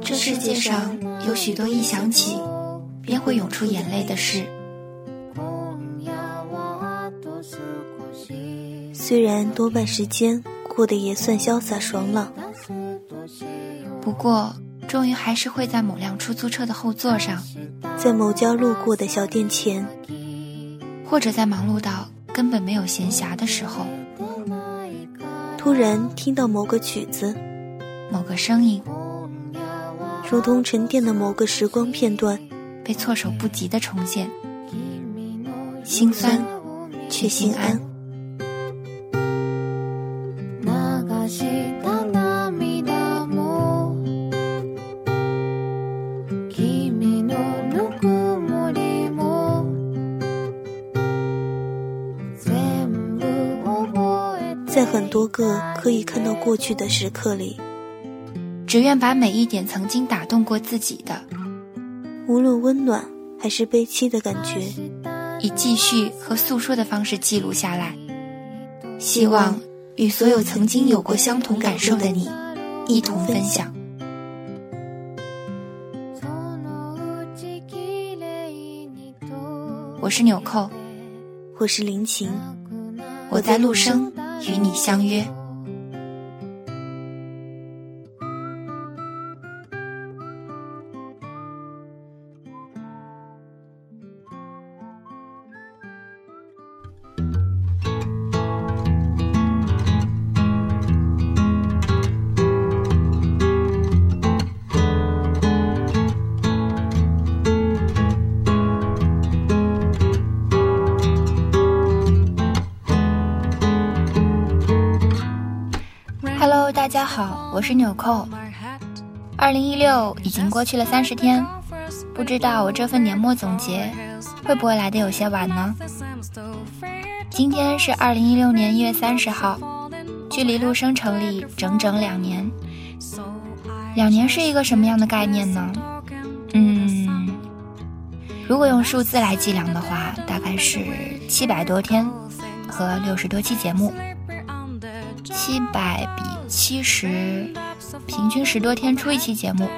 这世界上有许多一想起便会涌出眼泪的事。虽然多半时间过得也算潇洒爽朗，不过终于还是会在某辆出租车的后座上，在某家路过的小店前，或者在忙碌到根本没有闲暇的时候，突然听到某个曲子、某个声音，如同沉淀的某个时光片段，被措手不及的重现，心酸却心安。个可以看到过去的时刻里，只愿把每一点曾经打动过自己的，无论温暖还是悲戚的感觉，以记叙和诉说的方式记录下来，希望与所有曾经有过相同感受的你一同分享。我是纽扣，我是林晴，我在陆生。与你相约。家好，我是纽扣。二零一六已经过去了三十天，不知道我这份年末总结会不会来的有些晚呢？今天是二零一六年一月三十号，距离陆生成立整整两年。两年是一个什么样的概念呢？嗯，如果用数字来计量的话，大概是七百多天和六十多期节目。七百比。七十，平均十多天出一期节目，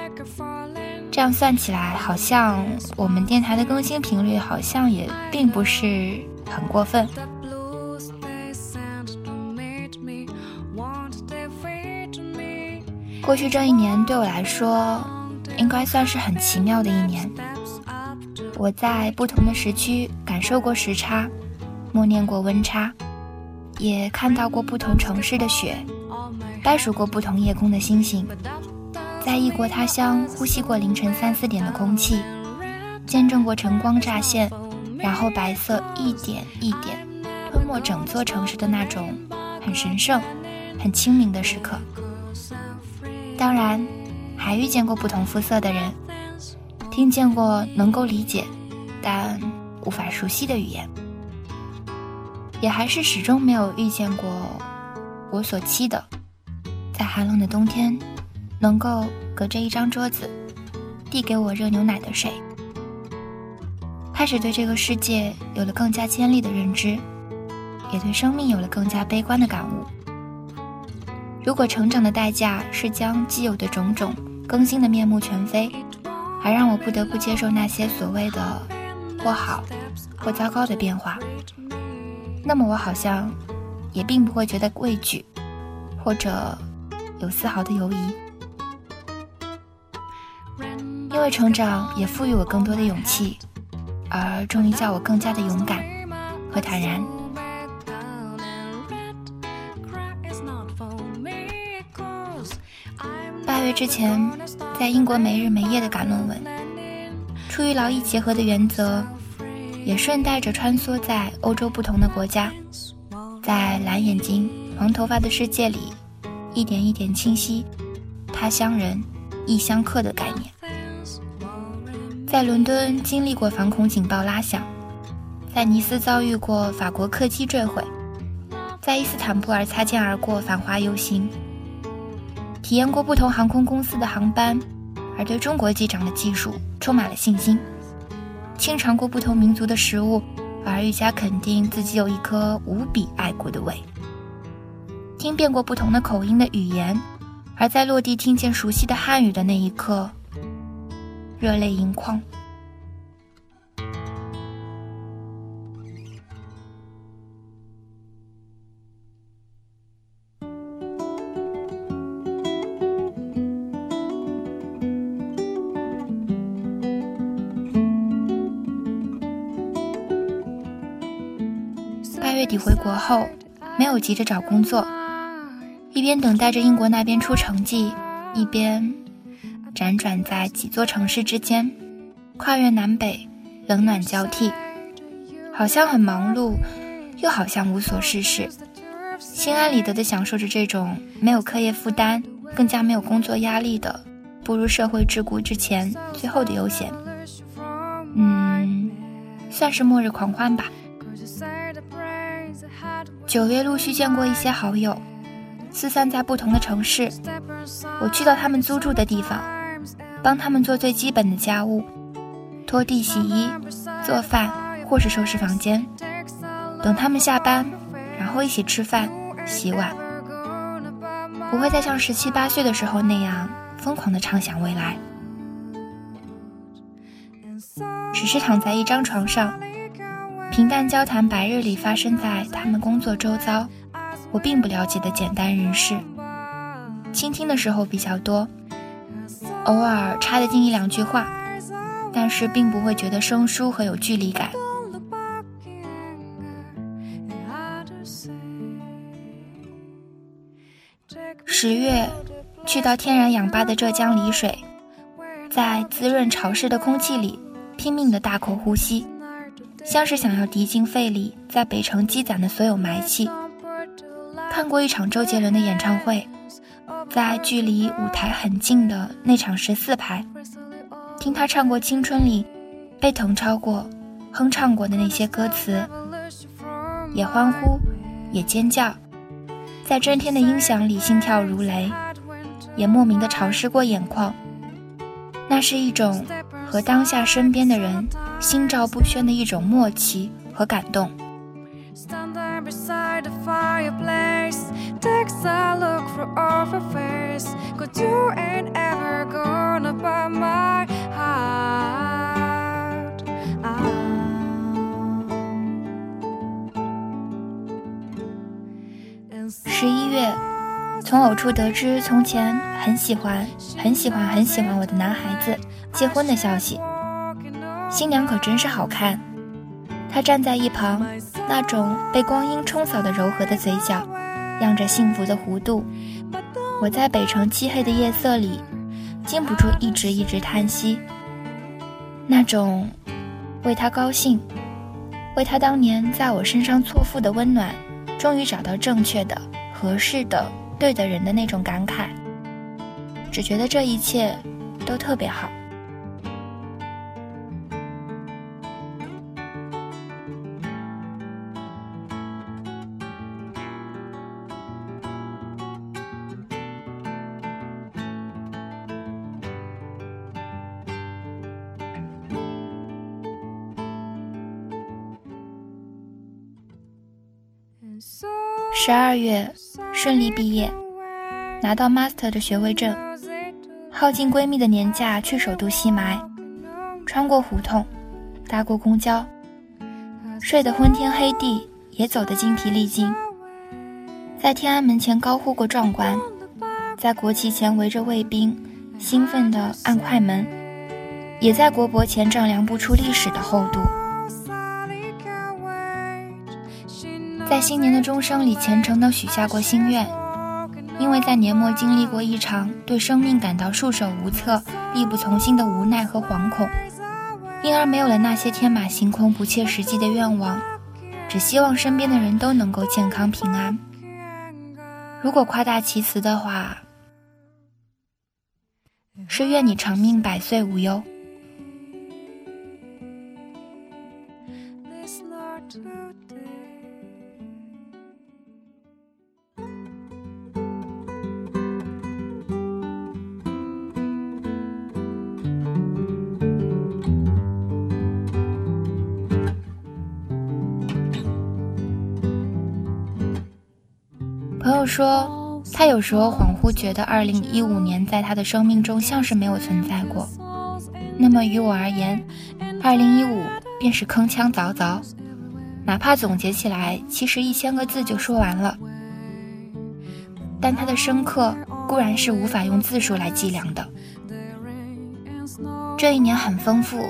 这样算起来，好像我们电台的更新频率好像也并不是很过分。过去这一年对我来说，应该算是很奇妙的一年。我在不同的时区感受过时差，默念过温差，也看到过不同城市的雪。掰数过不同夜空的星星，在异国他乡呼吸过凌晨三四点的空气，见证过晨光乍现，然后白色一点一点吞没整座城市的那种很神圣、很清明的时刻。当然，还遇见过不同肤色的人，听见过能够理解但无法熟悉的语言，也还是始终没有遇见过我所期的。在寒冷的冬天，能够隔着一张桌子，递给我热牛奶的水？开始对这个世界有了更加尖利的认知，也对生命有了更加悲观的感悟。如果成长的代价是将既有的种种更新的面目全非，还让我不得不接受那些所谓的或好或糟糕的变化，那么我好像也并不会觉得畏惧，或者。有丝毫的犹疑，因为成长也赋予我更多的勇气，而终于叫我更加的勇敢和坦然。八月之前，在英国没日没夜的赶论文，出于劳逸结合的原则，也顺带着穿梭在欧洲不同的国家，在蓝眼睛、黄头发的世界里。一点一点清晰，他乡人、异乡客的概念。在伦敦经历过反恐警报拉响，在尼斯遭遇过法国客机坠毁，在伊斯坦布尔擦肩而过繁华游行，体验过不同航空公司的航班，而对中国机长的技术充满了信心。清尝过不同民族的食物，而愈加肯定自己有一颗无比爱国的胃。听遍过不同的口音的语言，而在落地听见熟悉的汉语的那一刻，热泪盈眶。八月底回国后，没有急着找工作，一边等待着英国那边出成绩，一边辗转在几座城市之间，跨越南北，冷暖交替，好像很忙碌，又好像无所事事，心安理得地享受着这种没有课业负担，更加没有工作压力的步入社会桎梏之前最后的悠闲。嗯，算是末日狂欢吧。九月陆续见过一些好友，四散在不同的城市。我去到他们租住的地方，帮他们做最基本的家务，拖地、洗衣、做饭，或是收拾房间。等他们下班，然后一起吃饭、洗碗。不会再像十七八岁的时候那样疯狂的畅想未来，只是躺在一张床上。平淡交谈，白日里发生在他们工作周遭，我并不了解的简单人事。倾听的时候比较多，偶尔插得进一两句话，但是并不会觉得生疏和有距离感。十月，去到天然氧吧的浙江丽水，在滋润潮湿的空气里拼命的大口呼吸。像是想要滴进肺里，在北城积攒的所有霾气。看过一场周杰伦的演唱会，在距离舞台很近的那场十四排，听他唱过青春里被疼超过、哼唱过的那些歌词，也欢呼，也尖叫，在震天的音响里心跳如雷，也莫名的潮湿过眼眶。那是一种和当下身边的人。心照不宣的一种默契和感动。十一月，从偶处得知从前很喜欢、很喜欢、很喜欢我的男孩子结婚的消息。新娘可真是好看，她站在一旁，那种被光阴冲扫的柔和的嘴角，漾着幸福的弧度。我在北城漆黑的夜色里，禁不住一直一直叹息。那种为他高兴，为他当年在我身上错付的温暖，终于找到正确的、合适的、对的人的那种感慨，只觉得这一切都特别好。十二月顺利毕业，拿到 master 的学位证，耗尽闺蜜的年假去首都西埋，穿过胡同，搭过公交，睡得昏天黑地，也走得精疲力尽，在天安门前高呼过壮观，在国旗前围着卫兵，兴奋地按快门，也在国博前丈量不出历史的厚度。在新年的钟声里，虔诚地许下过心愿，因为在年末经历过一场对生命感到束手无策、力不从心的无奈和惶恐，因而没有了那些天马行空、不切实际的愿望，只希望身边的人都能够健康平安。如果夸大其词的话，是愿你长命百岁无忧。说，他有时候恍惚觉得2015年在他的生命中像是没有存在过。那么于我而言，2015便是铿锵凿凿，哪怕总结起来，其实一千个字就说完了。但它的深刻固然是无法用字数来计量的。这一年很丰富，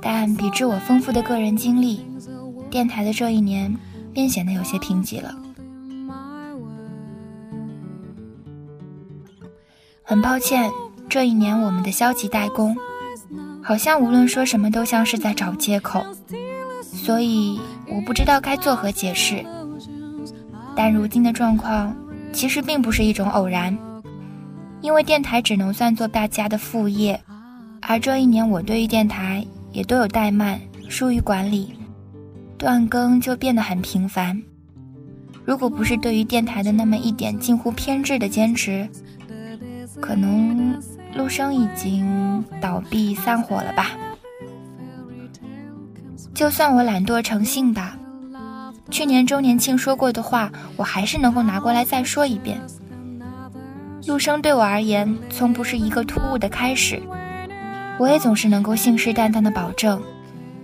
但比之我丰富的个人经历，电台的这一年便显得有些贫瘠了。很抱歉，这一年我们的消极怠工，好像无论说什么都像是在找借口，所以我不知道该作何解释。但如今的状况。其实并不是一种偶然，因为电台只能算作大家的副业，而这一年我对于电台也都有怠慢、疏于管理，断更就变得很频繁。如果不是对于电台的那么一点近乎偏执的坚持，可能陆生已经倒闭散伙了吧。就算我懒惰成性吧。去年周年庆说过的话，我还是能够拿过来再说一遍。陆生对我而言，从不是一个突兀的开始，我也总是能够信誓旦旦的保证，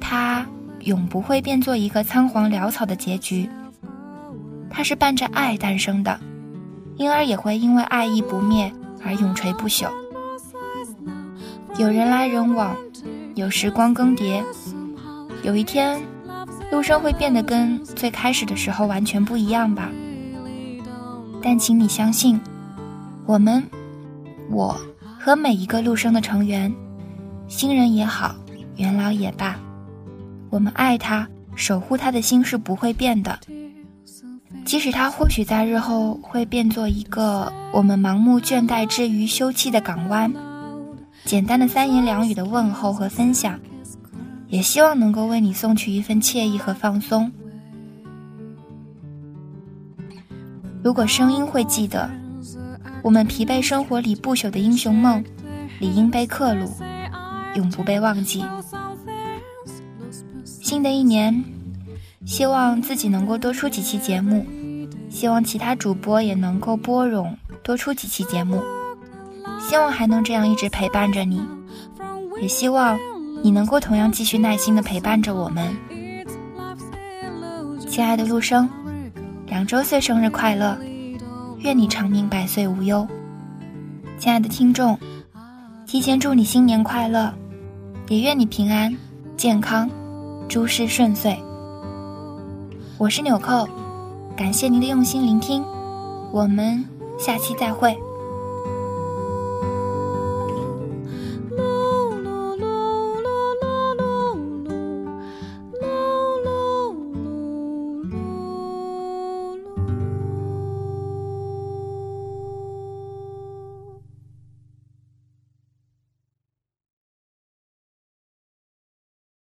他永不会变作一个仓皇潦草的结局。它是伴着爱诞生的，因而也会因为爱意不灭而永垂不朽。有人来人往，有时光更迭，有一天。陆生会变得跟最开始的时候完全不一样吧？但请你相信，我们，我和每一个陆生的成员，新人也好，元老也罢，我们爱他、守护他的心是不会变的。即使它或许在日后会变作一个我们盲目倦怠之余休憩的港湾，简单的三言两语的问候和分享。也希望能够为你送去一份惬意和放松。如果声音会记得，我们疲惫生活里不朽的英雄梦，理应被刻录，永不被忘记。新的一年，希望自己能够多出几期节目，希望其他主播也能够播容多出几期节目，希望还能这样一直陪伴着你，也希望。你能够同样继续耐心的陪伴着我们，亲爱的陆生，两周岁生日快乐，愿你长命百岁无忧。亲爱的听众，提前祝你新年快乐，也愿你平安健康，诸事顺遂。我是纽扣，感谢您的用心聆听，我们下期再会。